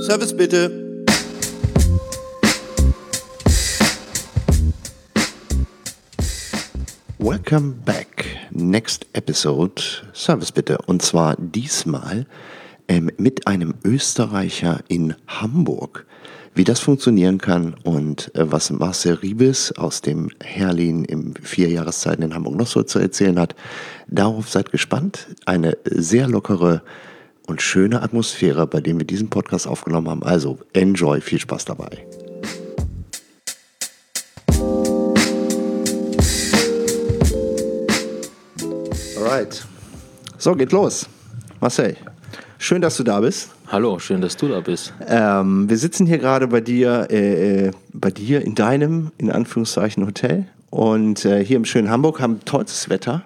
Service bitte. Welcome back. Next episode. Service bitte. Und zwar diesmal ähm, mit einem Österreicher in Hamburg. Wie das funktionieren kann und äh, was Marcel Riebes aus dem Herlin im vier Jahreszeiten in Hamburg noch so zu erzählen hat, darauf seid gespannt. Eine sehr lockere und schöne Atmosphäre, bei dem wir diesen Podcast aufgenommen haben. Also enjoy, viel Spaß dabei. Alright. So, geht los. Marcel, schön, dass du da bist. Hallo, schön, dass du da bist. Ähm, wir sitzen hier gerade bei dir, äh, äh, bei dir in deinem, in Anführungszeichen, Hotel. Und äh, hier im schönen Hamburg haben tolles Wetter,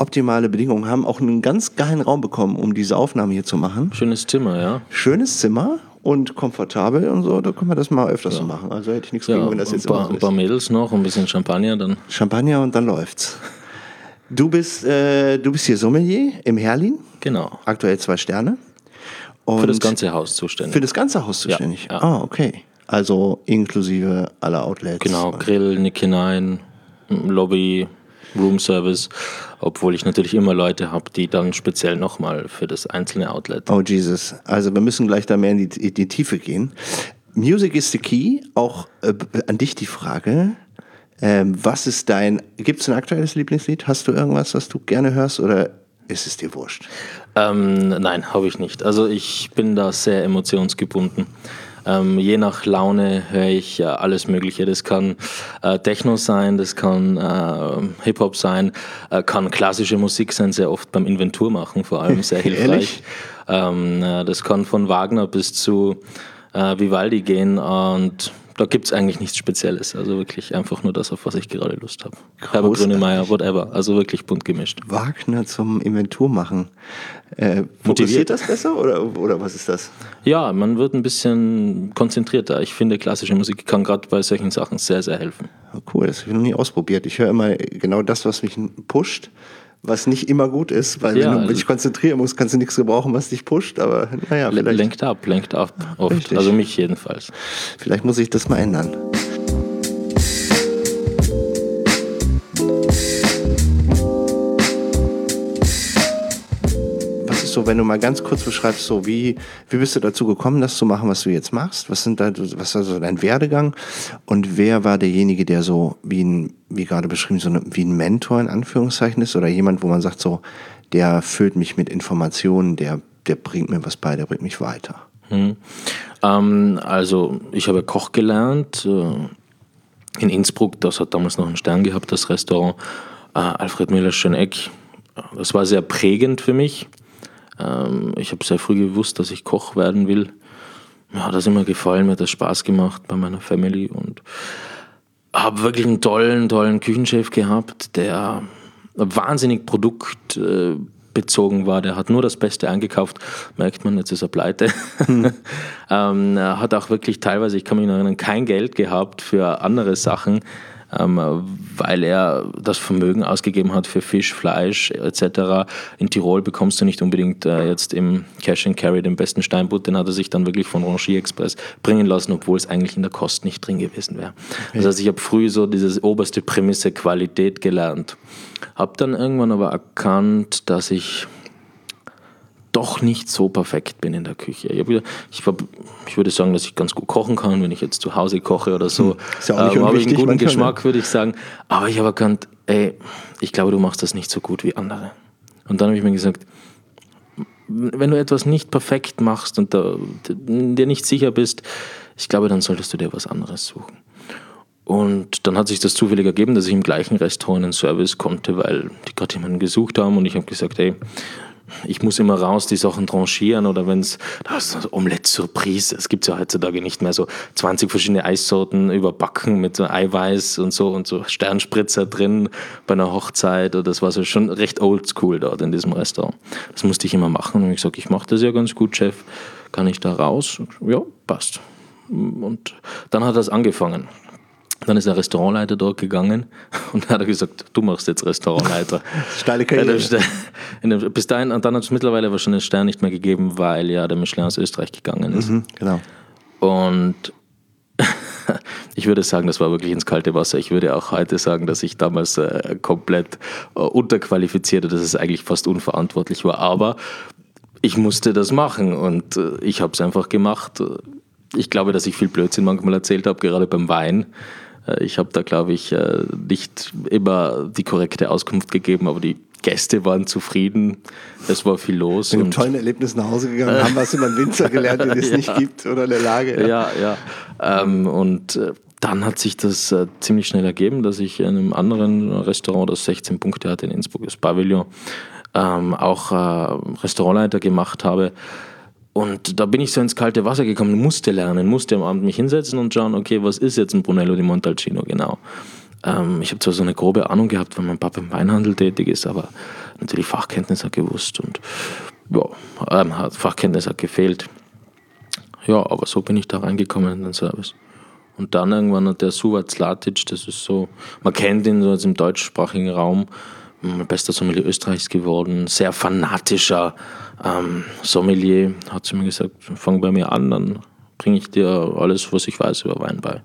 optimale Bedingungen, haben auch einen ganz geilen Raum bekommen, um diese Aufnahme hier zu machen. Schönes Zimmer, ja. Schönes Zimmer und komfortabel und so, da können wir das mal öfters so machen. Also hätte ich nichts ja, gegen, wenn das ein jetzt paar, immer so ein paar Mädels noch, ein bisschen Champagner, dann. Champagner und dann läuft's. Du bist, äh, du bist hier Sommelier im Herlin, Genau. aktuell zwei Sterne. Und Für das ganze Haus zuständig. Für das ganze Haus Ja, zuständig? ja. Ah, okay. Also inklusive aller Outlets. genau, Grill, Nick hinein, Lobby, Room Service. Obwohl ich natürlich immer Leute habe, die dann speziell nochmal für das einzelne Outlet. Oh Jesus. Also wir müssen gleich da mehr in die, in die Tiefe gehen. Music is the key. Auch äh, an dich die Frage. Ähm, was ist dein, gibt es ein aktuelles Lieblingslied? Hast du irgendwas, was du gerne hörst oder ist es dir wurscht? Ähm, nein, habe ich nicht. Also ich bin da sehr emotionsgebunden. Ähm, je nach Laune höre ich äh, alles Mögliche. Das kann äh, Techno sein, das kann äh, Hip-Hop sein, äh, kann klassische Musik sein, sehr oft beim Inventur machen, vor allem sehr hilfreich. ähm, äh, das kann von Wagner bis zu äh, Vivaldi gehen und da gibt es eigentlich nichts Spezielles. Also wirklich einfach nur das, auf was ich gerade Lust habe. Herbert. Grönemeyer, whatever. Also wirklich bunt gemischt. Wagner zum Inventur machen. Äh, Motiviert. das besser oder, oder was ist das? Ja, man wird ein bisschen konzentrierter. Ich finde, klassische Musik kann gerade bei solchen Sachen sehr, sehr helfen. Oh, cool, das habe ich noch nie ausprobiert. Ich höre immer genau das, was mich pusht, was nicht immer gut ist, weil Ja, wenn du also- dich konzentrieren musst, kannst du nichts gebrauchen, was dich pusht, aber naja, vielleicht, Lenkt ab, lenkt ab, oft. Richtig. Also mich jedenfalls. vielleicht muss ich das mal ändern. So, wenn du mal ganz kurz beschreibst, so wie, wie bist du dazu gekommen, das zu machen, was du jetzt machst? Was sind da, was war so dein Werdegang? Und wer war derjenige, der so, wie ein, wie gerade beschrieben, so eine, wie ein Mentor in Anführungszeichen ist? Oder jemand, wo man sagt, so, der füllt mich mit Informationen, der, der bringt mir was bei, der bringt mich weiter. Hm. Ähm, also ich habe Koch gelernt äh, in Innsbruck. Das hat damals noch einen Stern gehabt, das Restaurant. Äh, Alfred Müller Schöneck. Das war sehr prägend für mich. Ähm, ich habe sehr früh gewusst, dass ich Koch werden will. Mir hat das immer gefallen, mir hat das Spaß gemacht bei meiner Family und habe wirklich einen tollen, tollen Küchenchef gehabt, der wahnsinnig produktbezogen war. Der hat nur das Beste eingekauft. Merkt man, jetzt ist er pleite. ähm, er hat auch wirklich teilweise, ich kann mich noch erinnern, kein Geld gehabt für andere Sachen, weil er das Vermögen ausgegeben hat für Fisch, Fleisch etc. In Tirol bekommst du nicht unbedingt äh, jetzt im Cash and Carry den besten Steinbutt, den hat er sich dann wirklich von Rangier Express bringen lassen, obwohl es eigentlich in der Kost nicht drin gewesen wäre. Das heißt, ich habe früh so diese oberste Prämisse Qualität gelernt. Habe dann irgendwann aber erkannt, dass ich doch nicht so perfekt bin in der Küche. Ich, wieder, ich, hab, ich würde sagen, dass ich ganz gut kochen kann, wenn ich jetzt zu Hause koche oder so. Hm, ist ja auch nicht Ähm, habe ich einen guten ne? Geschmack, würde ich sagen. Aber ich habe erkannt, ey, ich glaube, du machst das nicht so gut wie andere. Und dann habe ich mir gesagt, wenn du etwas nicht perfekt machst und da, dir nicht sicher bist, ich glaube, dann solltest du dir was anderes suchen. Und dann hat sich das zufällig ergeben, dass ich im gleichen Restaurant einen Service konnte, weil die gerade jemanden gesucht haben und ich habe gesagt, hey, ich muss immer raus die Sachen tranchieren oder wenn es, das ist Omelette Surprise, es gibt ja heutzutage nicht mehr so 20 verschiedene Eissorten überbacken mit so Eiweiß und so und so Sternspritzer drin bei einer Hochzeit oder das war so schon recht oldschool dort in diesem Restaurant. Das musste ich immer machen und ich gesagt, ich mache das ja ganz gut, Chef, kann ich da raus? Ja, passt. Und dann hat das angefangen. Dann ist der Restaurantleiter dort gegangen und hat gesagt, du machst jetzt Restaurantleiter. Steile Karriere. Bis dahin, und dann hat es mittlerweile aber schon den Stern nicht mehr gegeben, weil ja der Michelin aus Österreich gegangen ist. Mhm, genau. Und ich würde sagen, das war wirklich ins kalte Wasser. Ich würde auch heute sagen, dass ich damals äh, komplett äh, unterqualifiziert, dass es eigentlich fast unverantwortlich war. Aber ich musste das machen und äh, ich habe es einfach gemacht. Ich glaube, dass ich viel Blödsinn manchmal erzählt habe, gerade beim Wein. Äh, ich habe da, glaube ich, äh, nicht immer die korrekte Auskunft gegeben, aber die Gäste waren zufrieden, es war viel los. Mit einem tollen Erlebnis nach Hause gegangen, haben was über einen Winzer gelernt, den es ja. nicht gibt oder in der Lage. Ja, ja. ja. Ähm, und äh, dann hat sich das äh, ziemlich schnell ergeben, dass ich in einem anderen Restaurant, das 16 Punkte hatte in Innsbruck, das Pavillon, ähm, auch äh, Restaurantleiter gemacht habe. Und da bin ich so ins kalte Wasser gekommen, musste lernen, musste am Abend mich hinsetzen und schauen, okay, was ist jetzt ein Brunello di Montalcino genau? Ähm, ich habe zwar so eine grobe Ahnung gehabt, weil mein Papa im Weinhandel tätig ist, aber natürlich Fachkenntnis hat gewusst und ja, ähm, Fachkenntnis hat gefehlt. Ja, aber so bin ich da reingekommen in den Service. Und dann irgendwann hat der Suvat Slatic, das ist so, man kennt ihn so als im deutschsprachigen Raum, bester Sommelier Österreichs geworden, sehr fanatischer ähm, Sommelier, hat zu mir gesagt, fang bei mir an, dann bringe ich dir alles, was ich weiß über Wein bei.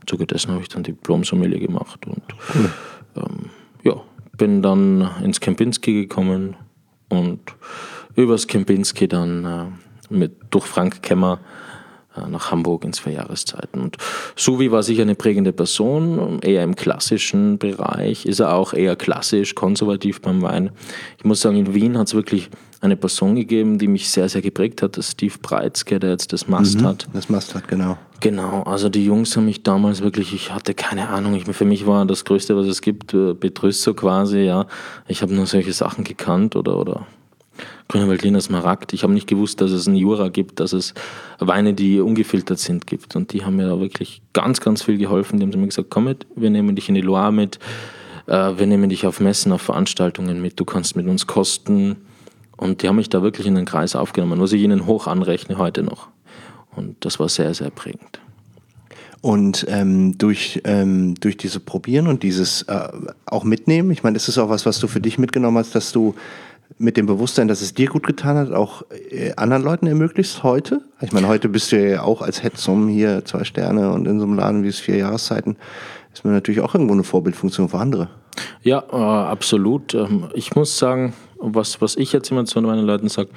Im Zuge dessen habe ich dann Diplom-Sommelier gemacht und cool. ähm, ja, bin dann ins Kempinski gekommen und übers Kempinski dann äh, mit, durch Frank Kemmer nach Hamburg in zwei Jahreszeiten. Und Suvi war sicher eine prägende Person, eher im klassischen Bereich, ist er auch eher klassisch, konservativ beim Wein. Ich muss sagen, in Wien hat es wirklich eine Person gegeben, die mich sehr, sehr geprägt hat, das Steve Breitzke, der jetzt das Must mhm, hat. Das Must hat, genau. Genau, also die Jungs haben mich damals wirklich, ich hatte keine Ahnung, ich, für mich war das Größte, was es gibt, äh, Betrüsso quasi, ja. Ich habe nur solche Sachen gekannt oder, oder Grüner Veltliner Smaragd. Ich habe nicht gewusst, dass es einen Jura gibt, dass es Weine, die ungefiltert sind, gibt. Und die haben mir da wirklich ganz, ganz viel geholfen. Die haben mir gesagt, komm mit, wir nehmen dich in die Loire mit, äh, wir nehmen dich auf Messen, auf Veranstaltungen mit, du kannst mit uns kosten. Und die haben mich da wirklich in den Kreis aufgenommen, was ich ihnen hoch anrechne heute noch. Und das war sehr, sehr prägend. Und ähm, durch, ähm, durch diese Probieren und dieses äh, auch mitnehmen, ich meine, ist auch was, was du für dich mitgenommen hast, dass du mit dem Bewusstsein, dass es dir gut getan hat, auch äh, anderen Leuten ermöglicht heute? Ich meine, heute bist du ja auch als Hetzum hier zwei Sterne und in so einem Laden wie es vier Jahreszeiten ist mir natürlich auch irgendwo eine Vorbildfunktion für andere. Ja, äh, absolut. Ähm, ich muss sagen, was, was ich jetzt immer zu meinen Leuten sage,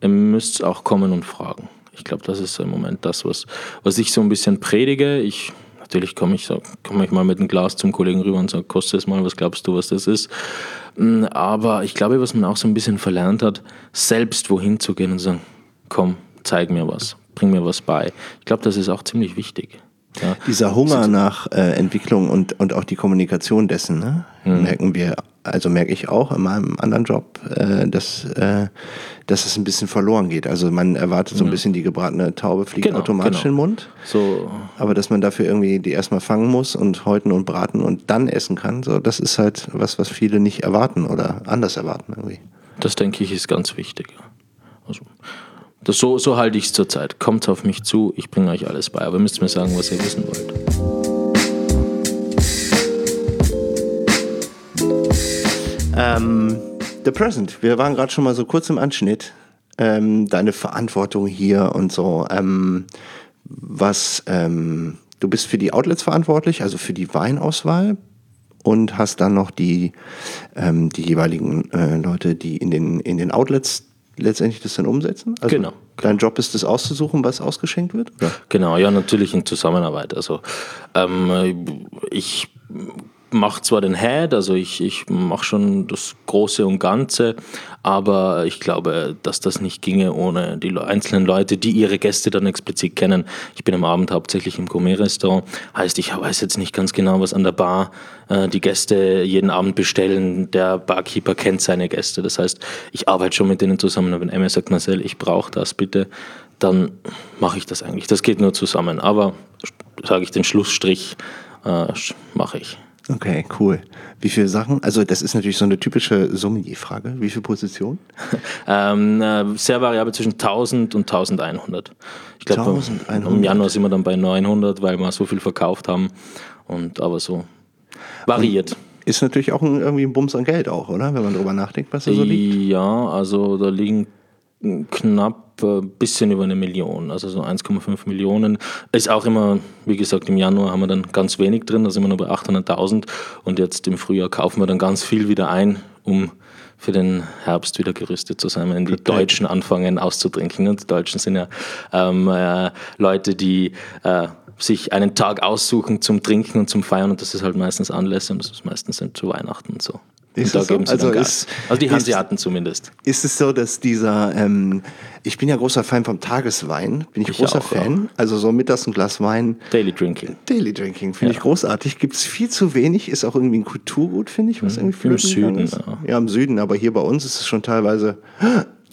ihr müsst auch kommen und fragen. Ich glaube, das ist im Moment das, was, was ich so ein bisschen predige. Ich Natürlich komme ich, komm ich mal mit einem Glas zum Kollegen rüber und sage, kostet es mal, was glaubst du, was das ist? Mm, aber ich glaube, was man auch so ein bisschen verlernt hat, selbst wohin zu gehen und sagen, komm, zeig mir was, bring mir was bei. Ich glaube, das ist auch ziemlich wichtig. Ja. Dieser Hunger nach äh, Entwicklung und, und auch die Kommunikation dessen, ne? mhm. merken wir, also merke ich auch in meinem anderen Job, äh, dass, äh, dass es ein bisschen verloren geht. Also man erwartet so ein bisschen die gebratene Taube fliegt genau, automatisch genau. in den Mund. So. Aber dass man dafür irgendwie die erstmal fangen muss und häuten und braten und dann essen kann, so das ist halt was, was viele nicht erwarten oder anders erwarten irgendwie. Das denke ich ist ganz wichtig. Also das, so, so halte ich es zurzeit. Kommt auf mich zu, ich bringe euch alles bei. Aber ihr müsst mir sagen, was ihr wissen wollt. Ähm, The Present. Wir waren gerade schon mal so kurz im Anschnitt. Ähm, deine Verantwortung hier und so. Ähm, was, ähm, du bist für die Outlets verantwortlich, also für die Weinauswahl und hast dann noch die, ähm, die jeweiligen äh, Leute, die in den, in den Outlets letztendlich das dann umsetzen? Also genau. Dein Job ist es auszusuchen, was ausgeschenkt wird? Oder? Genau, ja, natürlich in Zusammenarbeit. Also ähm, ich mache zwar den Head, also ich, ich mache schon das Große und Ganze, aber ich glaube, dass das nicht ginge ohne die einzelnen Leute, die ihre Gäste dann explizit kennen. Ich bin am Abend hauptsächlich im Gourmet-Restaurant, heißt, ich weiß jetzt nicht ganz genau, was an der Bar äh, die Gäste jeden Abend bestellen. Der Barkeeper kennt seine Gäste, das heißt, ich arbeite schon mit denen zusammen. Wenn Emma sagt, Marcel, ich brauche das bitte, dann mache ich das eigentlich. Das geht nur zusammen, aber sage ich den Schlussstrich, äh, mache ich. Okay, cool. Wie viele Sachen? Also das ist natürlich so eine typische Sommelier-Frage. Wie viele Positionen? ähm, äh, sehr variabel zwischen 1000 und 1100. Ich glaube, im Januar sind wir dann bei 900, weil wir so viel verkauft haben. Und aber so variiert. Ist natürlich auch ein, irgendwie ein Bums an Geld auch, oder? Wenn man drüber nachdenkt, was da so liegt. Ja, also da liegen knapp ein bisschen über eine Million, also so 1,5 Millionen. Ist auch immer, wie gesagt, im Januar haben wir dann ganz wenig drin, da sind wir nur bei 800.000 und jetzt im Frühjahr kaufen wir dann ganz viel wieder ein, um für den Herbst wieder gerüstet zu sein, wenn die Deutschen anfangen auszutrinken. Und die Deutschen sind ja ähm, äh, Leute, die äh, sich einen Tag aussuchen zum Trinken und zum Feiern und das ist halt meistens Anlässe und das ist meistens zu Weihnachten und so. Ist da so? geben sie Also ist- also die ist- Hanseaten zumindest. Ist es so, dass dieser, ähm, ich bin ja großer Fan vom Tageswein, bin ich, Ich großer auch, Fan. Also so mittags ein Glas Wein, Daily Drinking. Daily Drinking, finde ich großartig. Gibt es viel zu wenig, ist auch irgendwie ein Kulturgut, finde ich, was irgendwie Im Süden, ist. ja. Ja, im Süden, aber hier bei uns ist es schon teilweise,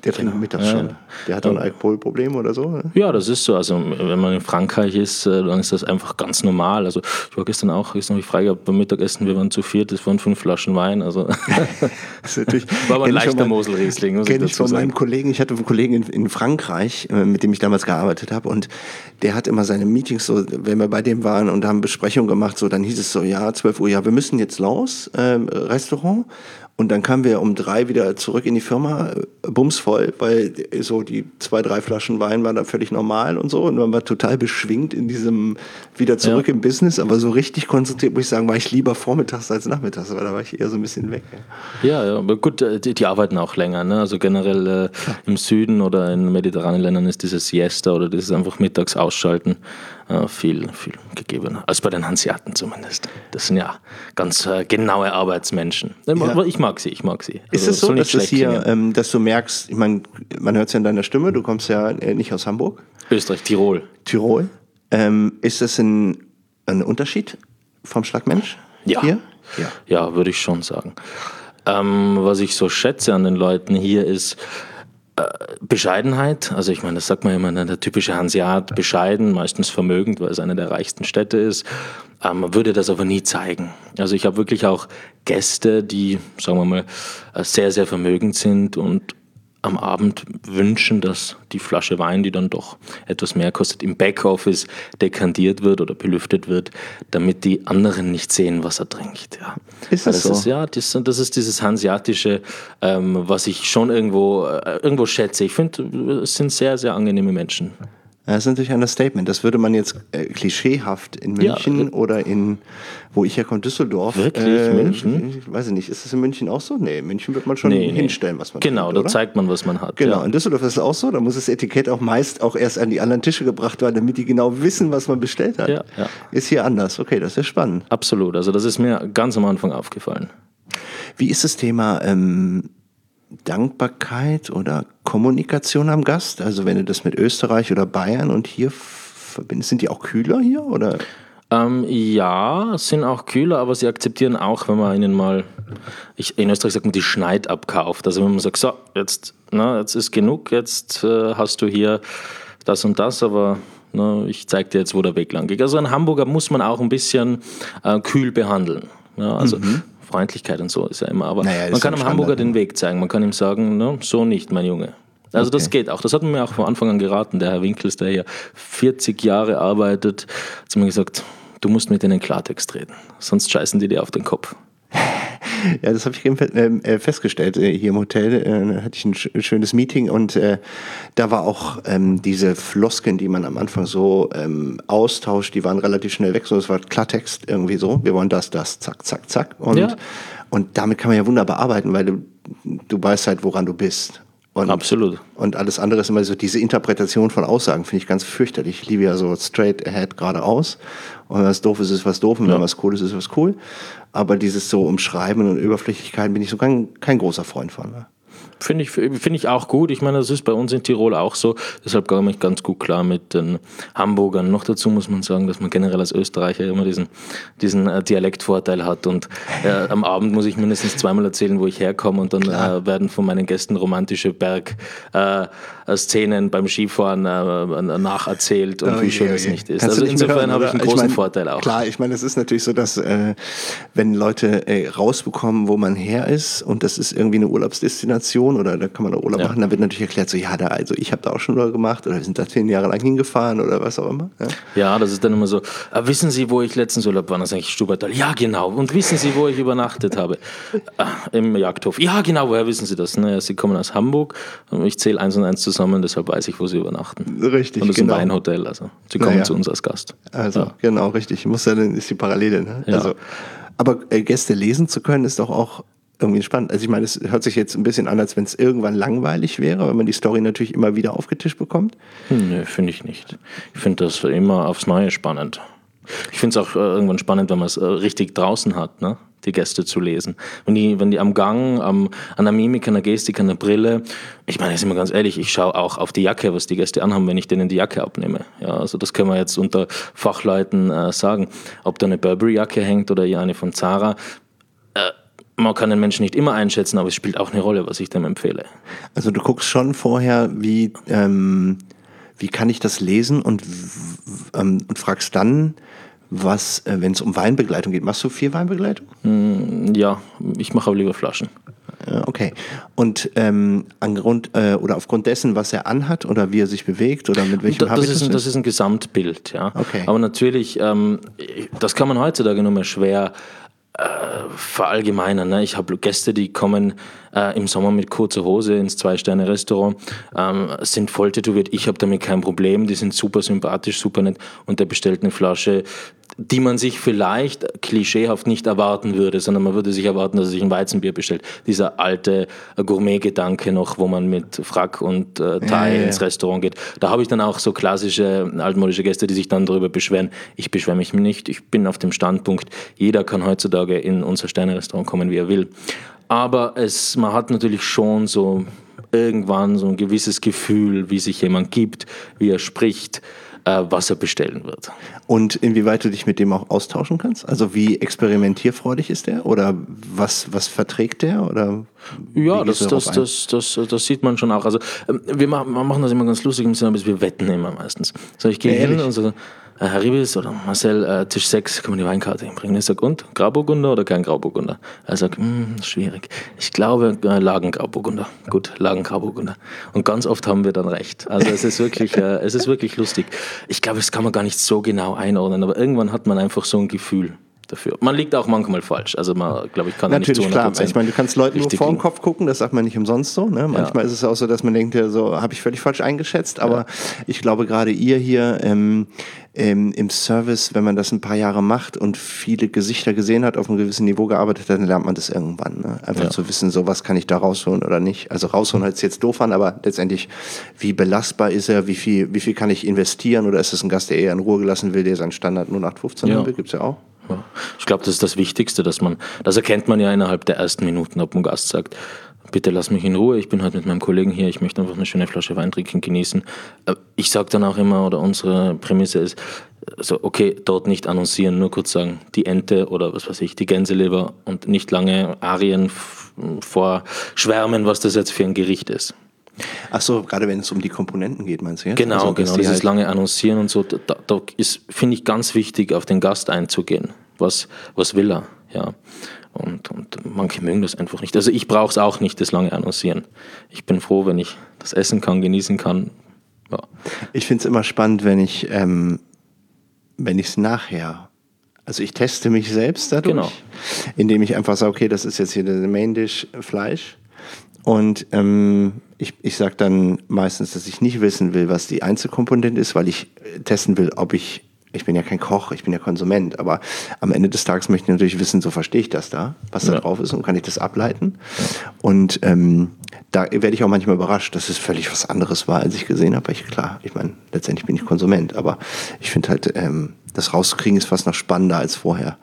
der trinkt mittags Ja, schon. ja. Der hat doch ein Alkoholproblem oder so. Ne? Ja, das ist so. Also wenn man in Frankreich ist, äh, dann ist das einfach ganz normal. Also ich war gestern auch, gestern habe ich frei gehabt beim Mittagessen, wir waren zu viert, es waren fünf Flaschen Wein. Also Das ist natürlich, war aber ein ich leichter meinem- Moselriesling, muss ich Kenne ich dazu von meinem sagen. Kollegen. Ich hatte einen Kollegen in, in Frankreich, äh, mit dem ich damals gearbeitet habe. Und der hat immer seine Meetings so, wenn wir bei dem waren und haben Besprechungen gemacht, so, dann hieß es so, ja, 12 Uhr, ja, wir müssen jetzt los, ähm, Restaurant. Und dann kamen wir um drei wieder zurück in die Firma, bumsvoll, weil so die zwei, drei Flaschen Wein waren da völlig normal und so. Und man war total beschwingt in diesem, wieder zurück Ja. im Business. Aber so richtig konzentriert, muss ich sagen, war ich lieber vormittags als nachmittags, weil da war ich eher so ein bisschen weg. Ja. Ja, aber gut, äh, die, die arbeiten auch länger. Ne? Also generell äh, im Süden oder in mediterranen Ländern ist dieses Siesta oder dieses einfach mittags ausschalten viel, viel gegebener. Als bei den Hanseaten zumindest. Das sind ja ganz äh, genaue Arbeitsmenschen. Ja. Ich mag sie, ich mag sie. Ist Also, es so, soll dass das hier, ähm, dass du merkst, ich meine, man hört es ja in deiner Stimme, du kommst ja äh, nicht aus Hamburg, Österreich, Tirol. Tirol. Ähm, ist das ein, ein Unterschied vom Schlagmensch? Ja. Hier? Ja. Ja, würde ich schon sagen. Ähm, was ich so schätze an den Leuten hier ist äh, Bescheidenheit. Also ich meine, das sagt man immer, ne, der typische Hanseat, bescheiden, meistens vermögend, weil es eine der reichsten Städte ist. Ähm, würde das aber nie zeigen. Also ich habe wirklich auch Gäste, die, sagen wir mal, äh, sehr, sehr vermögend sind und am Abend wünschen, dass die Flasche Wein, die dann doch etwas mehr kostet, im Backoffice dekantiert wird oder belüftet wird, damit die anderen nicht sehen, was er trinkt. Ja. Ist das das so? Ist, ja, das, das ist dieses Hanseatische, ähm, was ich schon irgendwo, äh, irgendwo schätze. Ich finde, es sind sehr, sehr angenehme Menschen. Das ist natürlich ein Statement. Das würde man jetzt äh, klischeehaft in München Ja. oder in, wo ich herkomme, Düsseldorf. Wirklich? äh, München? Ich weiß ich nicht. Ist das in München auch so? Nee, in München wird man schon Nee, hinstellen, was man Genau, trinkt, da zeigt man, was man hat. Genau, Ja. in Düsseldorf ist es auch so. Da muss das Etikett auch meist auch erst an die anderen Tische gebracht werden, damit die genau wissen, was man bestellt hat. Ja, ja. Ist hier anders. Okay, das ist spannend. Absolut. Also das ist mir ganz am Anfang aufgefallen. Wie ist das Thema ähm, Dankbarkeit oder Kommunikation am Gast? Also wenn du das mit Österreich oder Bayern und hier verbindest, sind die auch kühler hier oder? Ähm, ja, sind auch kühler, aber sie akzeptieren auch, wenn man ihnen mal, ich, in Österreich sagt man, die Schneid abkauft. Also wenn man sagt, so, jetzt, na, jetzt ist genug, jetzt äh, hast du hier das und das, aber na, ich zeig dir jetzt, wo der Weg lang geht. Also ein Hamburger muss man auch ein bisschen äh, kühl behandeln. Ja, also Freundlichkeit und so ist ja immer, aber. Naja, man kann ein einem Hamburger den Weg zeigen. Man kann ihm sagen, na, so nicht, mein Junge. Also das Okay. geht auch. Das hat mir auch von Anfang an geraten. Der Herr Winkels, der hier 40 Jahre arbeitet, hat zu mir gesagt, du musst mit denen Klartext reden, sonst scheißen die dir auf den Kopf. Ja, das habe ich eben ähm, äh, festgestellt äh, hier im Hotel. Äh, hatte ich ein sch- schönes Meeting und da war auch ähm, diese Floskeln, die man am Anfang so ähm, austauscht, die waren relativ schnell weg. So, es war Klartext irgendwie so. Wir wollen das, das, zack, zack, zack. Und, Ja. und damit kann man ja wunderbar arbeiten, weil du, du weißt halt, woran du bist. Und, Absolut. Und alles andere ist immer so diese Interpretation von Aussagen, finde ich ganz fürchterlich. Ich liebe ja so straight ahead geradeaus. Und wenn was doof ist, ist was doof. Und wenn was cool ist, ist was cool. Aber dieses so Umschreiben und Überflüssigkeit bin ich so kein, kein großer Freund von. Ne? Finde ich, finde ich auch gut. Ich meine, das ist bei uns in Tirol auch so. Deshalb komme ich ganz gut klar mit den Hamburgern. Noch dazu muss man sagen, dass man generell als Österreicher immer diesen, diesen äh, Dialektvorteil hat. Und äh, am Abend muss ich mindestens zweimal erzählen, wo ich herkomme. Und dann äh, werden von meinen Gästen romantische Berg-Szenen beim Skifahren äh, nacherzählt und wie schön es nicht ist. Kannst Also nicht insofern habe ich einen großen meine, Vorteil auch. Klar, ich meine, es ist natürlich so, dass äh, wenn Leute äh, rausbekommen, wo man her ist und das ist irgendwie eine Urlaubsdestination Region oder da kann man Urlaub Ja. machen, dann wird natürlich erklärt, so ja, da, also ich habe da auch schon Urlaub gemacht oder wir sind da zehn Jahre lang hingefahren oder was auch immer. Ja. Ja, das ist dann immer so, "Ah, wissen Sie, wo ich letztens Urlaub war? Dann sage ich Stubaital. Ja, genau. Und wissen Sie, wo ich übernachtet habe? Ah, Im Jagdhof. Ja, genau. Woher wissen Sie das? Naja, Sie kommen aus Hamburg und ich zähle eins und eins zusammen, deshalb weiß ich, wo Sie übernachten. Richtig, Und das genau. ist ein Weinhotel. Also Sie kommen Naja. zu uns als Gast. Also, genau, richtig. Muss ja dann ist die Parallele. Ne? Ja. Also, aber äh, Gäste lesen zu können, ist doch auch irgendwie spannend. Also ich meine, es hört sich jetzt ein bisschen an, als wenn es irgendwann langweilig wäre, wenn man die Story natürlich immer wieder aufgetischt bekommt. Hm, Nö, finde ich nicht. Ich finde das immer aufs Neue spannend. Ich finde es auch äh, irgendwann spannend, wenn man es äh, richtig draußen hat, ne? die Gäste zu lesen. Wenn die, wenn die am Gang, am, an der Mimik, an der Gestik, an der Brille, ich meine, jetzt sind wir ganz ehrlich, ich schaue auch auf die Jacke, was die Gäste anhaben, wenn ich denen die Jacke abnehme. Ja, also das können wir jetzt unter Fachleuten äh, sagen. Ob da eine Burberry-Jacke hängt oder eine von Zara, man kann den Menschen nicht immer einschätzen, aber es spielt auch eine Rolle, was ich dem empfehle. Also du guckst schon vorher, wie, ähm, wie kann ich das lesen und, ähm, und fragst dann, was, äh, wenn es um Weinbegleitung geht. Machst du viel Weinbegleitung? Ja, ich mache aber lieber Flaschen. Okay. Und ähm, an Grund, äh, oder aufgrund dessen, was er anhat oder wie er sich bewegt oder mit welchem Da- das, Habitus ist ein, das ist ein Gesamtbild, ja. Okay. Aber natürlich, ähm, das kann man heutzutage nur mehr schwer äh, verallgemeinern. Ne? Ich habe Gäste, die kommen äh, im Sommer mit kurzer Hose ins Zwei-Sterne-Restaurant, ähm, sind voll tätowiert. Ich habe damit kein Problem. Die sind super sympathisch, super nett. Und der bestellt eine Flasche, die man sich vielleicht klischeehaft nicht erwarten würde, sondern man würde sich erwarten, dass er sich ein Weizenbier bestellt. Dieser alte Gourmet-Gedanke noch, wo man mit Frack und äh, Thai ja, ja. ins Restaurant geht. Da habe ich dann auch so klassische altmodische Gäste, die sich dann darüber beschweren. Ich beschwere mich nicht. Ich bin auf dem Standpunkt, jeder kann heutzutage in unser Sterne-Restaurant kommen, wie er will. Aber es, man hat natürlich schon so irgendwann so ein gewisses Gefühl, wie sich jemand gibt, wie er spricht, äh, was er bestellen wird. Und inwieweit du dich mit dem auch austauschen kannst? Also wie experimentierfreudig ist der? Oder was, was verträgt der? Oder Ja, das, das, das, das, das sieht man schon auch. Also ähm, wir ma- wir machen das immer ganz lustig im Sinne, wir wetten immer meistens. So, ich gehe hin und so, Herr Ribis oder Marcel, äh, Tisch 6, kann man die Weinkarte hinbringen? Ich sage, und? Grauburgunder oder kein Grauburgunder? Er sagt, hm, schwierig. Ich glaube, äh, Lagengrauburgunder. Gut, Lagengrauburgunder. Und ganz oft haben wir dann recht. Also es ist wirklich, äh, es ist wirklich lustig. Ich glaube, das kann man gar nicht so genau einordnen, aber irgendwann hat man einfach so ein Gefühl dafür. Man liegt auch manchmal falsch. Also man, glaube ich, kann da nicht Natürlich, zu klar. 100% Ich meine, du kannst Leuten nur vor den. Kopf gucken, das sagt man nicht umsonst so. Ne? Manchmal ist es auch so, dass man denkt, ja, so habe ich völlig falsch eingeschätzt. Aber ich glaube, gerade ihr hier ähm, ähm, im Service, wenn man das ein paar Jahre macht und viele Gesichter gesehen hat, auf einem gewissen Niveau gearbeitet hat, dann lernt man das irgendwann. Ne? Einfach Ja. zu wissen, so was kann ich da rausholen oder nicht. Also rausholen hört sich jetzt doof an, aber letztendlich, wie belastbar ist er, wie viel, wie viel kann ich investieren oder ist es ein Gast, der eher in Ruhe gelassen will, der seinen Standard 0815 Ja. will? Gibt's ja auch. Ja. Ich glaube, das ist das Wichtigste, dass man, das erkennt man ja innerhalb der ersten Minuten, ob ein Gast sagt, bitte lass mich in Ruhe, ich bin heute mit meinem Kollegen hier, ich möchte einfach eine schöne Flasche Wein trinken, genießen. Äh, Ich sage dann auch immer, oder unsere Prämisse ist, so, okay, dort nicht annoncieren, nur kurz sagen, die Ente oder was weiß ich, die Gänseleber und nicht lange Arien vorschwärmen, was das jetzt für ein Gericht ist. Ach so, gerade wenn es um die Komponenten geht, meinst du jetzt? Genau, Also, genau. die Dieses halt- lange Annoncieren und so, da, da ist, finde ich, ganz wichtig, auf den Gast einzugehen. Was, was will er? Ja. Und, und manche mögen das einfach nicht. Also ich brauche es auch nicht, das lange Annoncieren. Ich bin froh, wenn ich das essen kann, genießen kann. Ja. Ich finde es immer spannend, wenn ich ähm, wenn ich es nachher, also ich teste mich selbst dadurch, Genau. indem ich einfach sage, okay, das ist jetzt hier der Main Dish Fleisch und ähm, ich, ich sage dann meistens, dass ich nicht wissen will, was die Einzelkomponente ist, weil ich äh, testen will, ob ich ich bin ja kein Koch, ich bin ja Konsument, aber am Ende des Tages möchte ich natürlich wissen, so verstehe ich das da, was da Ja. drauf ist und kann ich das ableiten. Und ähm, da werde ich auch manchmal überrascht, dass es völlig was anderes war, als ich gesehen habe. Ich, klar, ich meine, letztendlich bin ich Konsument, aber ich finde halt, ähm, das rauszukriegen ist fast noch spannender als vorher.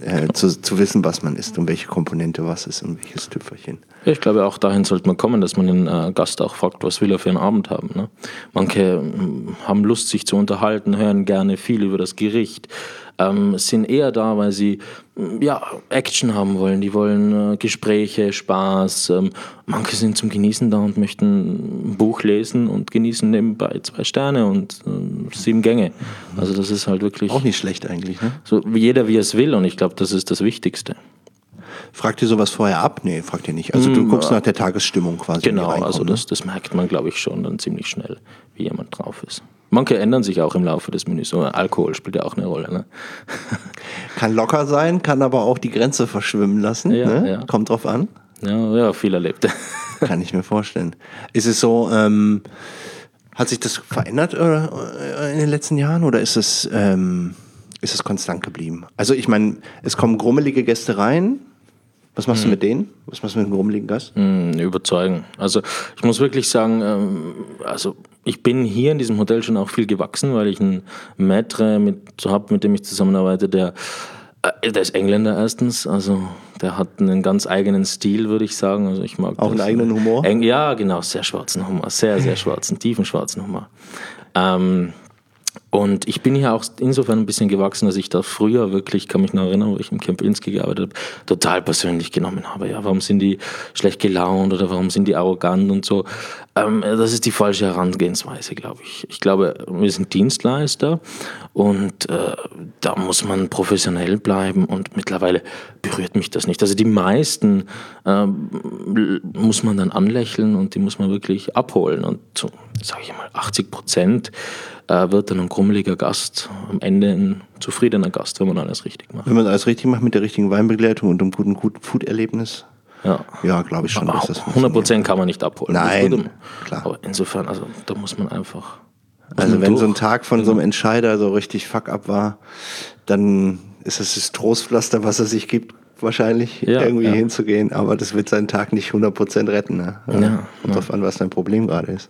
Äh, zu, zu wissen, was man isst und welche Komponente was ist und welches Tüpfelchen. Ja, ich glaube, auch dahin sollte man kommen, dass man den äh, Gast auch fragt, was will er für einen Abend haben. Ne? Manche ähm, haben Lust, sich zu unterhalten, hören gerne viel über das Gericht, ähm, sind eher da, weil sie ähm, ja, Action haben wollen. Die wollen äh, Gespräche, Spaß. Ähm, manche sind zum Genießen da und möchten ein Buch lesen und genießen nebenbei zwei Sterne und ähm, sieben Gänge. Also das ist halt wirklich Auch nicht schlecht eigentlich, ne? so wie jeder, wie er es will. Und ich glaube, das ist das Wichtigste. Fragt ihr sowas vorher ab? Nee, fragt ihr nicht. Also du guckst nach der Tagesstimmung quasi. Genau, also reinkommen, das, das merkt man, glaube ich, schon dann ziemlich schnell, wie jemand drauf ist. Manche ändern sich auch im Laufe des Menüs. Alkohol spielt ja auch eine Rolle. Ne? Kann locker sein, kann aber auch die Grenze verschwimmen lassen. Ja, ne? ja. Kommt drauf an. Ja, ja, viel erlebt. Kann ich mir vorstellen. Ist es so, ähm, hat sich das verändert äh, in den letzten Jahren oder ist es, ähm, ist es konstant geblieben? Also ich meine, es kommen grummelige Gäste rein. Was machst du mit denen? Was machst du mit einem grummeligen Gast? Mm, Überzeugen. Also ich muss wirklich sagen, ähm, also ich bin hier in diesem Hotel schon auch viel gewachsen, weil ich einen Maître mit habe, mit dem ich zusammenarbeite, der, äh, der ist Engländer erstens, also der hat einen ganz eigenen Stil, würde ich sagen. Also ich mag Auch einen das. eigenen Humor? Eng, ja, genau, sehr schwarzen Humor, sehr, sehr schwarzen, tiefen schwarzen Humor. Ähm, und ich bin hier auch insofern ein bisschen gewachsen, dass ich da früher wirklich, kann mich noch erinnern, wo ich im Camp Inski gearbeitet habe, total persönlich genommen habe. Ja, warum sind die schlecht gelaunt oder warum sind die arrogant und so? Ähm, das ist die falsche Herangehensweise, glaube ich. Ich glaube, wir sind Dienstleister und äh, da muss man professionell bleiben und mittlerweile berührt mich das nicht. Also die meisten ähm, muss man dann anlächeln und die muss man wirklich abholen und so, sage ich mal, 80 Prozent äh, wird dann ein grummeliger Gast, am Ende ein zufriedener Gast, wenn man alles richtig macht. Wenn man alles richtig macht mit der richtigen Weinbegleitung und einem guten, guten Food-Erlebnis, Ja. ja, glaube ich schon, Aber dass das 100 Prozent kann man nicht abholen. Das Nein, klar. Aber insofern, also da muss man einfach. muss Also man wenn so ein durch. Tag von so einem Entscheider so richtig fuck up war, dann ist es das Trostpflaster, was er sich gibt, wahrscheinlich Ja, irgendwie ja. hinzugehen, aber das wird seinen Tag nicht 100% retten. Ne? Ja, Kommt drauf an, was dein Problem gerade ist.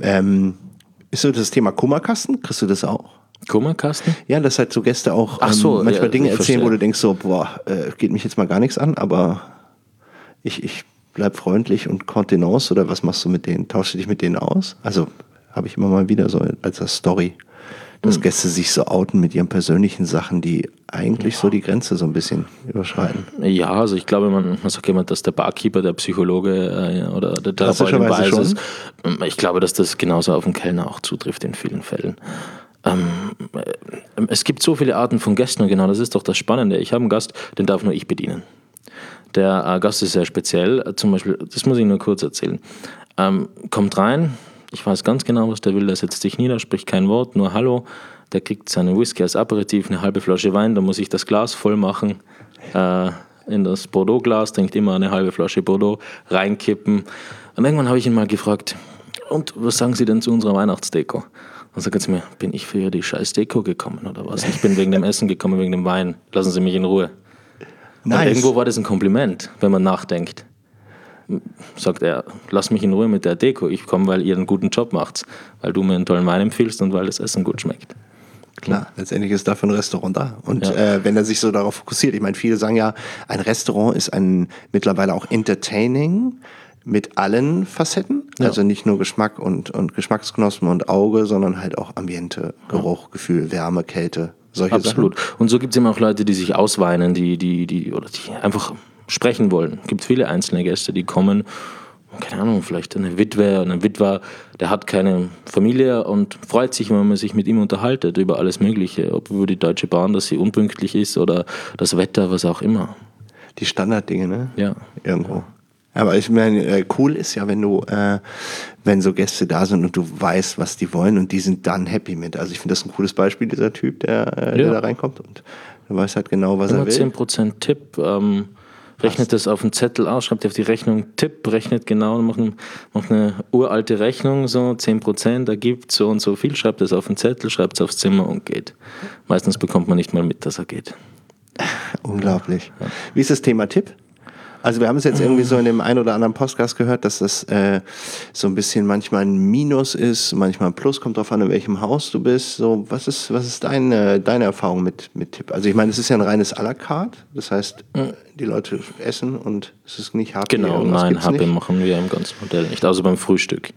Ähm, ist so das Thema Kummerkasten? Kriegst du das auch? Kummerkasten? Ja, dass halt so Gäste auch Ach so, ähm, manchmal ja, Dinge erzählen, wo verstehe. du denkst so, boah, äh, geht mich jetzt mal gar nichts an, aber ich, ich bleib freundlich und Kontenance oder was machst du mit denen? Tauschst du dich mit denen aus? Also habe ich immer mal wieder so als das Story, dass Hm. Gäste sich so outen mit ihren persönlichen Sachen, die eigentlich so die Grenze so ein bisschen überschreiten. Ja, also ich glaube, man, man sagt immer, dass der Barkeeper der Psychologe äh, oder der Therapeut im ist. Ich glaube, dass das genauso auf den Kellner auch zutrifft in vielen Fällen. Ähm, äh, es gibt so viele Arten von Gästen und genau das ist doch das Spannende. Ich habe einen Gast, den darf nur ich bedienen. Der äh, Gast ist sehr speziell. Zum Beispiel, das muss ich nur kurz erzählen. Ähm, kommt rein, ich weiß ganz genau, was der will. Der setzt sich nieder, spricht kein Wort, nur Hallo. Der kriegt seinen Whisky als Aperitif, eine halbe Flasche Wein, da muss ich das Glas voll machen. Äh, in das Bordeaux-Glas, trinkt immer eine halbe Flasche Bordeaux, reinkippen. Und irgendwann habe ich ihn mal gefragt, und was sagen Sie denn zu unserer Weihnachtsdeko? Dann sagt er mir, bin ich für die scheiß Deko gekommen oder was? Ich bin wegen dem Essen gekommen, wegen dem Wein. Lassen Sie mich in Ruhe. Und Nice. irgendwo war das ein Kompliment, wenn man nachdenkt. Sagt er, lass mich in Ruhe mit der Deko. Ich komme, weil ihr einen guten Job macht. Weil du mir einen tollen Wein empfiehlst und weil das Essen gut schmeckt. Klar, letztendlich ist dafür ein Restaurant da. Und Ja. äh, wenn er sich so darauf fokussiert, ich meine, viele sagen ja, ein Restaurant ist ein mittlerweile auch entertaining mit allen Facetten. Also nicht nur Geschmack und, und Geschmacksknospen und Auge, sondern halt auch Ambiente, Geruch, Gefühl, Wärme, Kälte, solche Absolut. Und so gibt es immer auch Leute, die sich ausweinen, die, die, die, oder die einfach sprechen wollen. Es gibt viele einzelne Gäste, die kommen, keine Ahnung, vielleicht eine Witwe, ein Witwer, der hat keine Familie und freut sich, wenn man sich mit ihm unterhaltet über alles Mögliche, ob über die Deutsche Bahn, dass sie unpünktlich ist oder das Wetter, was auch immer. Die Standarddinge, ne? Ja. Irgendwo. Aber ich meine, äh, cool ist ja, wenn du, äh, wenn so Gäste da sind und du weißt, was die wollen und die sind dann happy mit. Also ich finde das ein cooles Beispiel, dieser Typ, der, äh, der Ja. da reinkommt und der weiß halt genau, was Immer er will. 10% Tipp. Ähm, rechnet das auf den Zettel aus, schreibt auf die Rechnung Tipp, rechnet genau, macht, ein, macht eine uralte Rechnung, so 10% ergibt so und so viel, schreibt es auf den Zettel, schreibt es aufs Zimmer und geht. Meistens bekommt man nicht mal mit, dass er geht. Unglaublich. Wie ist das Thema Tipp? Also wir haben es jetzt irgendwie so in dem einen oder anderen Podcast gehört, dass das äh, so ein bisschen manchmal ein Minus ist, manchmal ein Plus, kommt drauf an, in welchem Haus du bist. So, was ist, was ist deine, deine Erfahrung mit, mit Tipp? Also ich meine, es ist ja ein reines à la carte, das heißt, die Leute essen und es ist nicht happy. Genau, nein, HP nicht. machen wir im ganzen Modell nicht, außer beim Frühstück.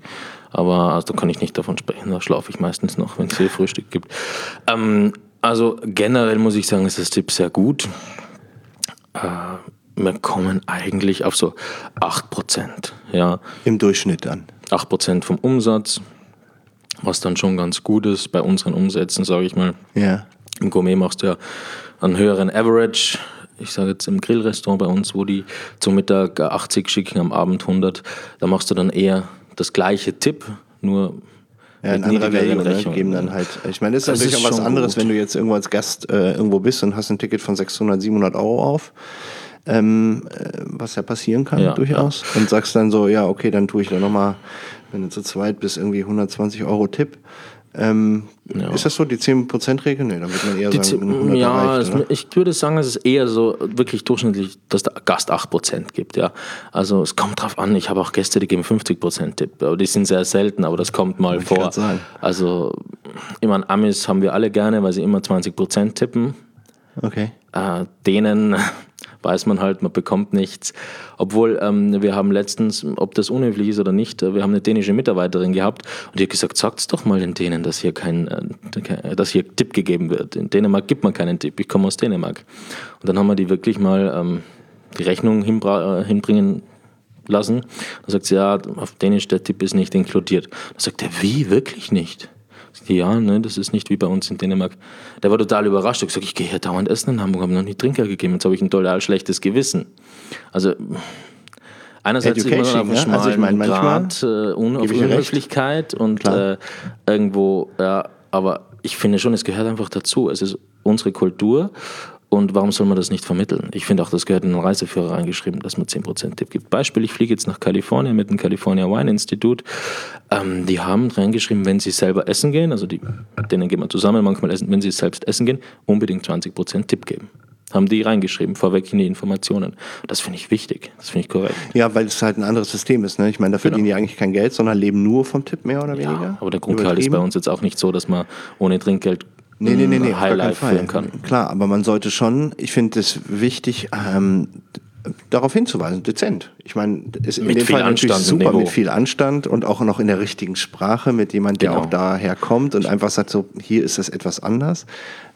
Aber also, da kann ich nicht davon sprechen, da schlafe ich meistens noch, wenn es hier Frühstück gibt. Ähm, also generell muss ich sagen, ist das Tipp sehr gut. Wir kommen eigentlich auf so 8%. Ja, Im Durchschnitt dann. 8% vom Umsatz, was dann schon ganz gut ist bei unseren Umsätzen, sage ich mal. Ja. Im Gourmet machst du ja einen höheren Average. ich sage jetzt im Grillrestaurant bei uns, wo die zum Mittag 80 schicken, am Abend 100, da machst du dann eher das gleiche Tipp, nur ja, in anderer Value, ne? geben dann halt. Ich meine, das ist das natürlich ist auch was anderes, gut. wenn du jetzt irgendwo als Gast äh, irgendwo bist und hast ein Ticket von 600, 700 Euro auf. Ähm, äh, was ja passieren kann ja, durchaus. Ja. Und sagst dann so, ja, okay, dann tue ich da nochmal, wenn du zu zweit bist, irgendwie 120 Euro Tipp. Ähm, ja. Ist das so die 10%-Regel? Nee, da wird man eher die sagen, 100 Ja, erreicht, ich würde sagen, es ist eher so wirklich durchschnittlich, dass der Gast 8% gibt. Ja. Also es kommt drauf an, ich habe auch Gäste, die geben 50% Tipp. Aber die sind sehr selten, aber das kommt mal Wollte vor. Also immer Amis haben wir alle gerne, weil sie immer 20% tippen. Okay. Äh, denen weiß man halt, man bekommt nichts. Obwohl ähm, wir haben letztens, ob das unhöflich ist oder nicht, äh, wir haben eine dänische Mitarbeiterin gehabt und die hat gesagt, sagt's doch mal in denen, dass hier kein, äh, dass hier Tipp gegeben wird. In Dänemark gibt man keinen Tipp, ich komme aus Dänemark. Und dann haben wir die wirklich mal ähm, die Rechnung äh, hinbringen lassen. Dann sagt sie, ja, auf Dänisch der Tipp ist nicht inkludiert. Dann sagt er, wie, wirklich nicht? Ja, ne, das ist nicht wie bei uns in Dänemark. Der war total überrascht. Er hat gesagt, ich gehe hier dauernd essen in Hamburg, habe noch nie Trinker gegeben. Jetzt habe ich ein total schlechtes Gewissen. Also einerseits man auf einem schmalen also ich mein, Grad äh, Un auf Unhöflichkeit und äh, irgendwo, ja, aber ich finde schon, es gehört einfach dazu. Es ist unsere Kultur und warum soll man das nicht vermitteln? Ich finde auch, das gehört in den Reiseführer reingeschrieben, dass man 10% Tipp gibt. Beispiel, ich fliege jetzt nach Kalifornien mit dem California Wine Institute. Ähm, die haben reingeschrieben, wenn sie selber essen gehen, also die, denen gehen wir zusammen manchmal essen, wenn sie selbst essen gehen, unbedingt 20% Tipp geben haben die reingeschrieben, vorweg in die Informationen. Das finde ich wichtig, das finde ich korrekt. Ja, weil es halt ein anderes System ist. Ne? Ich meine, da verdienen genau. die eigentlich kein Geld, sondern leben nur vom Tipp mehr oder weniger. Ja, aber der Grundgehalt ist bei uns jetzt auch nicht so, dass man ohne Trinkgeld nee, nee, nee, nee, Highlight führen kann. Klar, aber man sollte schon, ich finde es wichtig, ähm, darauf hinzuweisen, dezent. Ich meine, ist in mit dem Fall natürlich super mit viel Anstand und auch noch in der richtigen Sprache mit jemand, der genau. auch daher kommt und einfach sagt so, hier ist das etwas anders.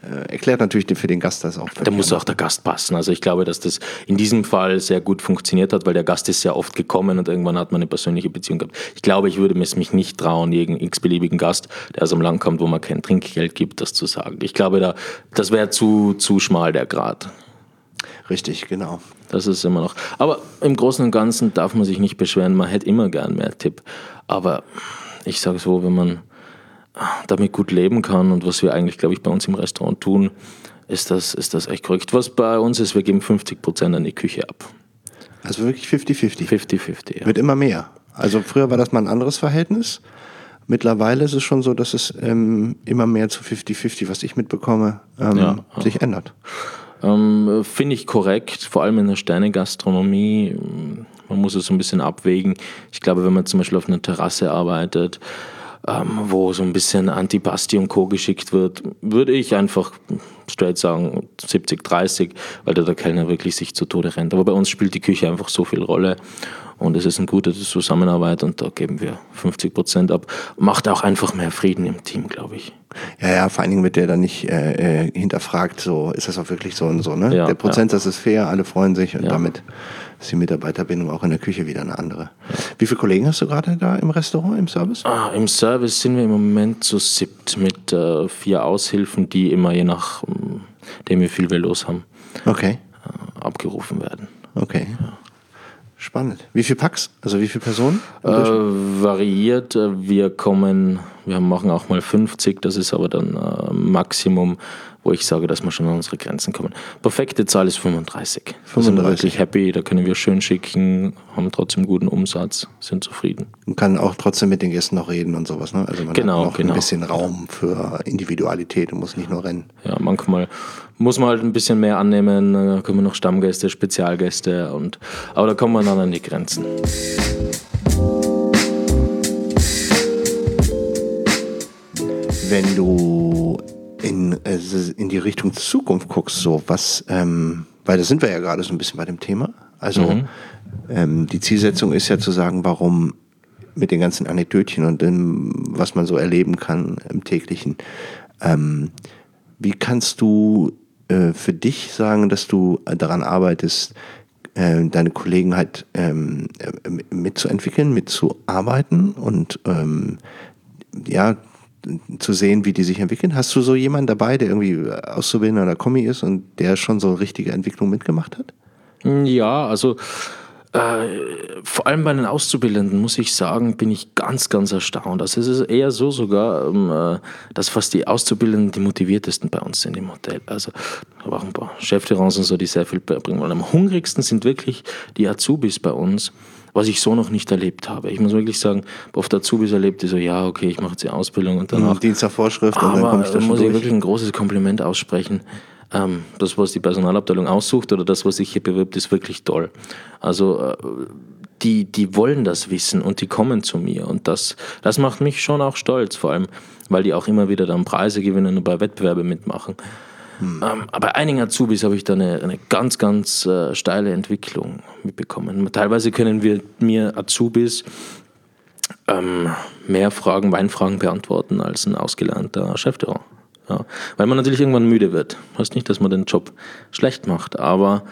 Äh, erklärt natürlich für den Gast das auch. Da muss auch der Gast passen. Also ich glaube, dass das in diesem Fall sehr gut funktioniert hat, weil der Gast ist sehr oft gekommen und irgendwann hat man eine persönliche Beziehung gehabt. Ich glaube, ich würde es mich nicht trauen, jeden x-beliebigen Gast, der aus einem Land kommt, wo man kein Trinkgeld gibt, das zu sagen. Ich glaube, da, das wäre zu, zu schmal der Grad. Richtig, genau. Das ist immer noch. Aber im Großen und Ganzen darf man sich nicht beschweren. Man hätte immer gern mehr Tipp. Aber ich sage so, wenn man damit gut leben kann und was wir eigentlich, glaube ich, bei uns im Restaurant tun, ist das, ist das echt korrekt. Was bei uns ist, wir geben 50 Prozent an die Küche ab. Also wirklich 50-50? 50-50, ja. Wird immer mehr. Also früher war das mal ein anderes Verhältnis. Mittlerweile ist es schon so, dass es ähm, immer mehr zu 50-50, was ich mitbekomme, ähm, ja, sich ändert. Ähm, Finde ich korrekt, vor allem in der Sternegastronomie. Man muss es so ein bisschen abwägen. Ich glaube, wenn man zum Beispiel auf einer Terrasse arbeitet, ähm, wo so ein bisschen Antipasti und Co. geschickt wird, würde ich einfach straight sagen 70, 30, weil da der Kellner wirklich sich zu Tode rennt. Aber bei uns spielt die Küche einfach so viel Rolle und es ist eine gute Zusammenarbeit und da geben wir 50 Prozent ab. Macht auch einfach mehr Frieden im Team, glaube ich. Ja, ja, vor allen Dingen wird der dann nicht äh, äh, hinterfragt, so ist das auch wirklich so und so. Ne? Ja, der Prozentsatz ja. ist fair, alle freuen sich und damit ist die Mitarbeiterbindung auch in der Küche wieder eine andere. Wie viele Kollegen hast du gerade da im Restaurant, im Service? Ah, Im Service sind wir im Moment zu siebt mit äh, vier Aushilfen, die immer je nach dem wie viel wir los haben, okay. Äh, abgerufen werden. Okay. Ja. Spannend. Wie viele Packs? Also wie viele Personen? Äh, variiert. Wir kommen, wir machen auch mal 50, das ist aber dann äh, Maximum wo ich sage, dass wir schon an unsere Grenzen kommen. Perfekte Zahl ist 35. 35. Da sind wir wirklich happy, da können wir schön schicken, haben trotzdem guten Umsatz, sind zufrieden. Man kann auch trotzdem mit den Gästen noch reden und sowas. Ne? Also man genau, hat noch genau. ein bisschen Raum für Individualität und muss nicht nur rennen. Ja, manchmal muss man halt ein bisschen mehr annehmen, da kommen noch Stammgäste, Spezialgäste, und, aber da kommen wir dann an die Grenzen. Wenn du in, äh, in die Richtung Zukunft guckst, so was, ähm, weil da sind wir ja gerade so ein bisschen bei dem Thema. Also mhm. ähm, die Zielsetzung ist ja zu sagen, warum mit den ganzen Anekdötchen und dem, was man so erleben kann im täglichen. Ähm, wie kannst du äh, für dich sagen, dass du daran arbeitest, äh, deine Kollegen halt ähm, äh, mitzuentwickeln, mitzuarbeiten und ähm, ja, zu sehen, wie die sich entwickeln? Hast du so jemanden dabei, der irgendwie Auszubildender oder Kommi ist und der schon so richtige Entwicklung mitgemacht hat? Ja, also äh, vor allem bei den Auszubildenden muss ich sagen, bin ich ganz, ganz erstaunt. Also es ist eher so sogar, ähm, äh, dass fast die Auszubildenden die motiviertesten bei uns sind im Hotel. Also aber auch ein paar Chefterrains und so, die sehr viel bringen wollen. Am hungrigsten sind wirklich die Azubis bei uns was ich so noch nicht erlebt habe. Ich muss wirklich sagen, oft Azubis erlebt, die so, ja, okay, ich mache jetzt die Ausbildung und danach. Dienst nach Vorschrift und dann komme ich da muss durch. ich wirklich ein großes Kompliment aussprechen. Ähm, das, was die Personalabteilung aussucht oder das, was sich hier bewirbt, ist wirklich toll. Also äh, die, die wollen das wissen und die kommen zu mir. Und das, das macht mich schon auch stolz, vor allem, weil die auch immer wieder dann Preise gewinnen und bei Wettbewerben mitmachen. Hm. Ähm, aber einigen Azubis habe ich da eine, eine ganz, ganz äh, steile Entwicklung mitbekommen. Teilweise können wir mir Azubis ähm, mehr Fragen, Weinfragen beantworten als ein ausgelernter Chefterror. Ja. Weil man natürlich irgendwann müde wird. Heißt nicht, dass man den Job schlecht macht, aber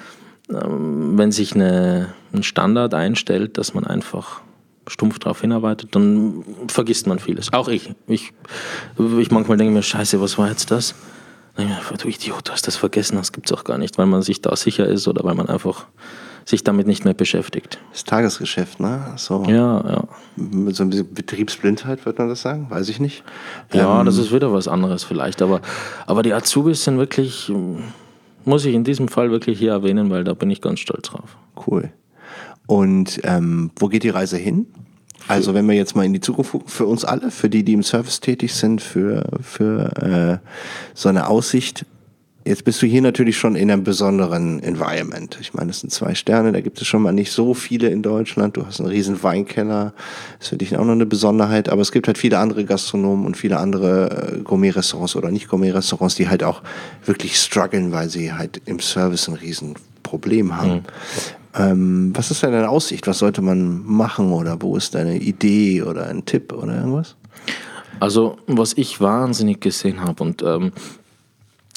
ähm, wenn sich eine, ein Standard einstellt, dass man einfach stumpf darauf hinarbeitet, dann vergisst man vieles. Auch ich. Ich, ich manchmal denke mir, scheiße, was war jetzt das? Du Idiot, du hast das vergessen, das gibt es auch gar nicht, weil man sich da sicher ist oder weil man einfach sich damit nicht mehr beschäftigt. Das Tagesgeschäft, ne? So ja, ja. Mit so ein bisschen Betriebsblindheit, würde man das sagen? Weiß ich nicht. Ja, ähm, das ist wieder was anderes vielleicht. Aber, aber die Azubis sind wirklich, muss ich in diesem Fall wirklich hier erwähnen, weil da bin ich ganz stolz drauf. Cool. Und ähm, wo geht die Reise hin? Also wenn wir jetzt mal in die Zukunft gucken, für uns alle, für die, die im Service tätig sind, für, für äh, so eine Aussicht. Jetzt bist du hier natürlich schon in einem besonderen Environment. Ich meine, das sind zwei Sterne, da gibt es schon mal nicht so viele in Deutschland. Du hast einen riesen Weinkeller, das ist für dich auch noch eine Besonderheit. Aber es gibt halt viele andere Gastronomen und viele andere äh, Gourmet-Restaurants oder nicht Gourmet-Restaurants, die halt auch wirklich strugglen, weil sie halt im Service ein riesen Problem haben. Mhm. Ähm, was ist deine Aussicht? Was sollte man machen oder wo ist deine Idee oder ein Tipp oder irgendwas? Also, was ich wahnsinnig gesehen habe und ähm,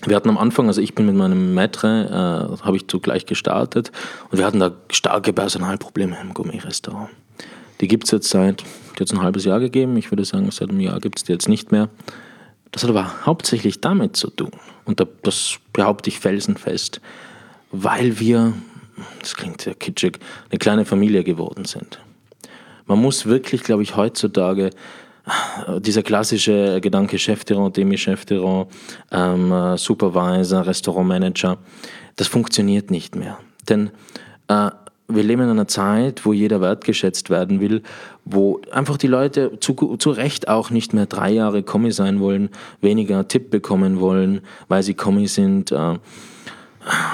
wir hatten am Anfang, also ich bin mit meinem Maitre, äh, habe ich zugleich gestartet und wir hatten da starke Personalprobleme im Gourmet-Restaurant. Die gibt es jetzt seit, jetzt ein halbes Jahr gegeben, ich würde sagen, seit einem Jahr gibt es die jetzt nicht mehr. Das hat aber hauptsächlich damit zu tun, und das behaupte ich felsenfest, weil wir das klingt sehr kitschig, eine kleine Familie geworden sind. Man muss wirklich, glaube ich, heutzutage dieser klassische Gedanke Chefterrain, Demi-Chefterrain, ähm, Supervisor, Restaurantmanager, das funktioniert nicht mehr. Denn äh, wir leben in einer Zeit, wo jeder wertgeschätzt werden will, wo einfach die Leute zu, zu Recht auch nicht mehr drei Jahre Kommi sein wollen, weniger Tipp bekommen wollen, weil sie Kommi sind. Äh,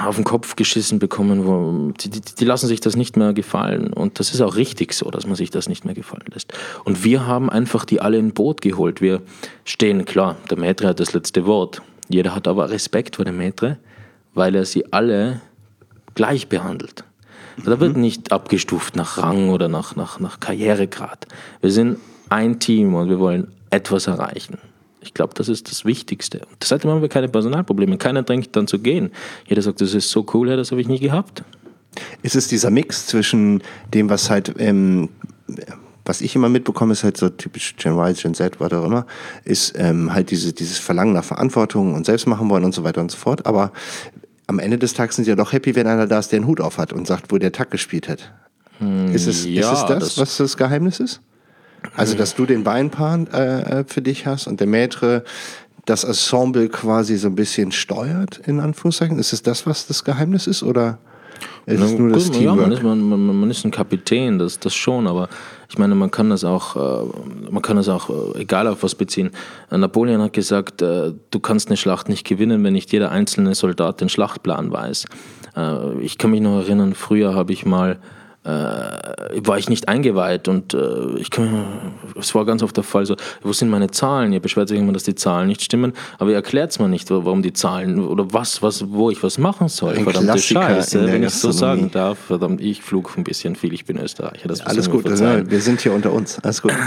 auf den Kopf geschissen bekommen, wo, die, die, die, lassen sich das nicht mehr gefallen. Und das ist auch richtig so, dass man sich das nicht mehr gefallen lässt. Und wir haben einfach die alle in Boot geholt. Wir stehen, klar, der Maitre hat das letzte Wort. Jeder hat aber Respekt vor dem Maitre, weil er sie alle gleich behandelt. Da wird mhm. nicht abgestuft nach Rang oder nach, nach, nach Karrieregrad. Wir sind ein Team und wir wollen etwas erreichen. Ich glaube, das ist das Wichtigste. Und seitdem haben wir keine Personalprobleme. Keiner drängt dann zu gehen. Jeder sagt, das ist so cool, das habe ich nie gehabt. Ist es dieser Mix zwischen dem, was halt, ähm, was ich immer mitbekomme, ist halt so typisch Gen Y, Gen Z, was auch immer, ist ähm, halt diese, dieses Verlangen nach Verantwortung und selbst machen wollen und so weiter und so fort. Aber am Ende des Tages sind sie ja doch happy, wenn einer da ist, der einen Hut auf hat und sagt, wo der Takt gespielt hat. Hm, ist, es, ja, ist es das, das, was das Geheimnis ist? Also, dass du den Weinpan äh, für dich hast und der Maître das Ensemble quasi so ein bisschen steuert, in Anführungszeichen. Ist es das, was das Geheimnis ist, oder ist es nur das Ja, man ist, man, man, man, ist ein Kapitän, das, das schon, aber ich meine, man kann das auch, äh, man kann das auch äh, egal auf was beziehen. Napoleon hat gesagt, äh, du kannst eine Schlacht nicht gewinnen, wenn nicht jeder einzelne Soldat den Schlachtplan weiß. Ich kann mich noch erinnern, früher habe ich mal äh, war ich nicht eingeweiht und äh, ich es war ganz oft der Fall so, wo sind meine Zahlen? Ihr beschwert sich immer, dass die Zahlen nicht stimmen, aber ihr erklärt es mir nicht, warum die Zahlen oder was, was, wo ich was machen soll. Ein Verdammte Klassiker Scheiße, wenn ich so sagen darf. Verdammt, ich flug ein bisschen viel, ich bin Österreicher. Das Alles gut, wir sind hier unter uns. Alles gut.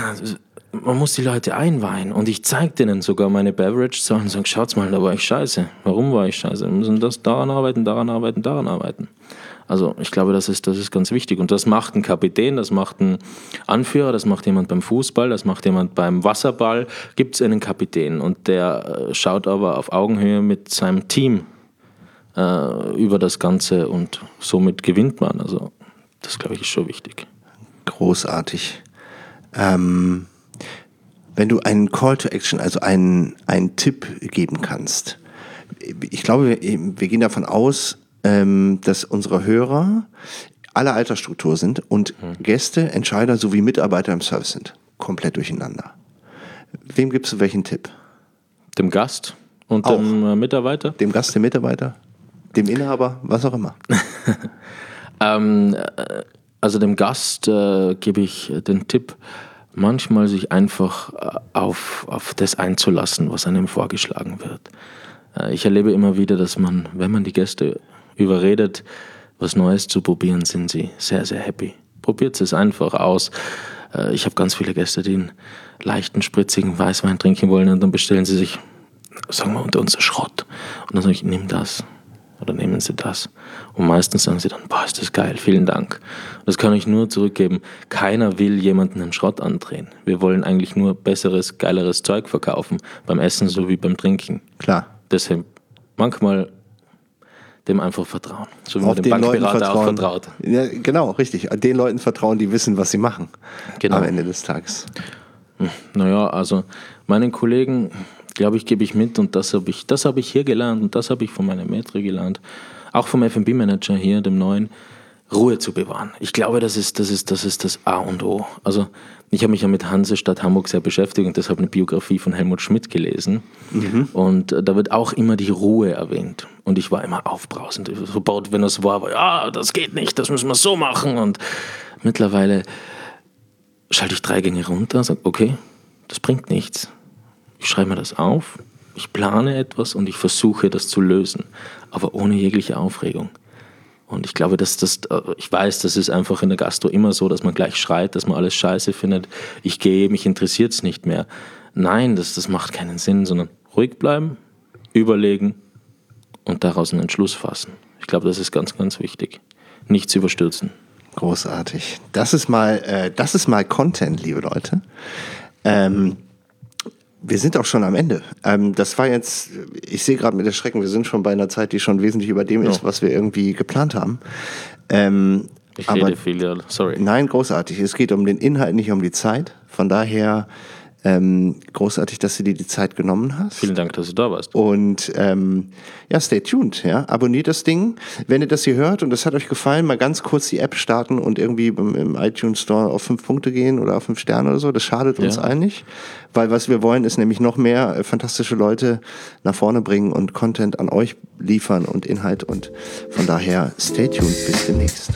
Man muss die Leute einweihen und ich zeige denen sogar meine Beverage-Zahlen und sage, schaut's mal, da war ich scheiße. Warum war ich scheiße? Wir müssen das daran arbeiten, daran arbeiten, daran arbeiten. Also ich glaube, das ist, das ist ganz wichtig. Und das macht ein Kapitän, das macht ein Anführer, das macht jemand beim Fußball, das macht jemand beim Wasserball. Gibt es einen Kapitän und der äh, schaut aber auf Augenhöhe mit seinem Team äh, über das Ganze und somit gewinnt man. Also das, glaube ich, ist schon wichtig. Großartig. Ähm, wenn du einen Call to Action, also einen, einen Tipp geben kannst, ich glaube, wir gehen davon aus, ähm, dass unsere Hörer alle Altersstruktur sind und mhm. Gäste, Entscheider sowie Mitarbeiter im Service sind. Komplett durcheinander. Wem gibst du welchen Tipp? Dem Gast und auch. dem äh, Mitarbeiter? Dem Gast, dem Mitarbeiter, dem Inhaber, was auch immer. ähm, äh, also dem Gast äh, gebe ich den Tipp, manchmal sich einfach äh, auf, auf das einzulassen, was einem vorgeschlagen wird. Äh, ich erlebe immer wieder, dass man, wenn man die Gäste überredet, was Neues zu probieren, sind sie sehr, sehr happy. Probiert es einfach aus. Äh, ich habe ganz viele Gäste, die einen leichten, spritzigen Weißwein trinken wollen und dann bestellen sie sich, sagen wir unter uns, Schrott. Und dann sage ich, nimm das oder nehmen Sie das. Und meistens sagen sie dann, boah, ist das geil, vielen Dank. Das kann ich nur zurückgeben. Keiner will jemanden einen Schrott andrehen. Wir wollen eigentlich nur besseres, geileres Zeug verkaufen, beim Essen sowie beim Trinken. Klar. Deshalb manchmal dem einfach vertrauen. So wie Auf man dem Bankberater auch vertraut. Ja, genau, richtig. Den Leuten vertrauen, die wissen, was sie machen. Genau. Am Ende des Tages. Hm, naja, also meinen Kollegen, glaube ich, gebe ich mit und das habe ich, das habe ich hier gelernt und das habe ich von meinem Metri gelernt. Auch vom FB-Manager hier, dem neuen. Ruhe zu bewahren. Ich glaube, das ist das, ist, das, ist das A und O. Also ich habe mich ja mit Hansestadt Hamburg sehr beschäftigt und deshalb eine Biografie von Helmut Schmidt gelesen. Mhm. Und äh, da wird auch immer die Ruhe erwähnt. Und ich war immer aufbrausend. Sobald, wenn das war, war ja, das geht nicht, das müssen wir so machen. Und mittlerweile schalte ich drei Gänge runter und sage, okay, das bringt nichts. Ich schreibe mir das auf, ich plane etwas und ich versuche das zu lösen, aber ohne jegliche Aufregung. Und ich glaube, dass das, äh, ich weiß, das ist einfach in der Gastro immer so, dass man gleich schreit, dass man alles scheiße findet. Ich gehe, mich interessiert es nicht mehr. Nein, das, das macht keinen Sinn, sondern ruhig bleiben, überlegen und daraus einen Entschluss fassen. Ich glaube, das ist ganz, ganz wichtig. Nichts überstürzen. Großartig. Das ist mal, äh, das ist mal Content, liebe Leute. Ähm, wir sind auch schon am Ende. Ähm, das war jetzt, ich sehe gerade mit der Schrecken, wir sind schon bei einer Zeit, die schon wesentlich über dem ja. ist, was wir irgendwie geplant haben. Ähm, ich rede viel, sorry. Nein, großartig. Es geht um den Inhalt, nicht um die Zeit. Von daher ähm, großartig, dass du dir die Zeit genommen hast. Vielen Dank, dass du da warst. Und ähm, ja, stay tuned. Ja? Abonniert das Ding. Wenn ihr das hier hört und es hat euch gefallen, mal ganz kurz die App starten und irgendwie im, im iTunes Store auf fünf Punkte gehen oder auf fünf Sterne oder so. Das schadet uns ja. allen nicht. Weil was wir wollen, ist nämlich noch mehr äh, fantastische Leute nach vorne bringen und Content an euch liefern und Inhalt. Und von daher stay tuned. Bis demnächst.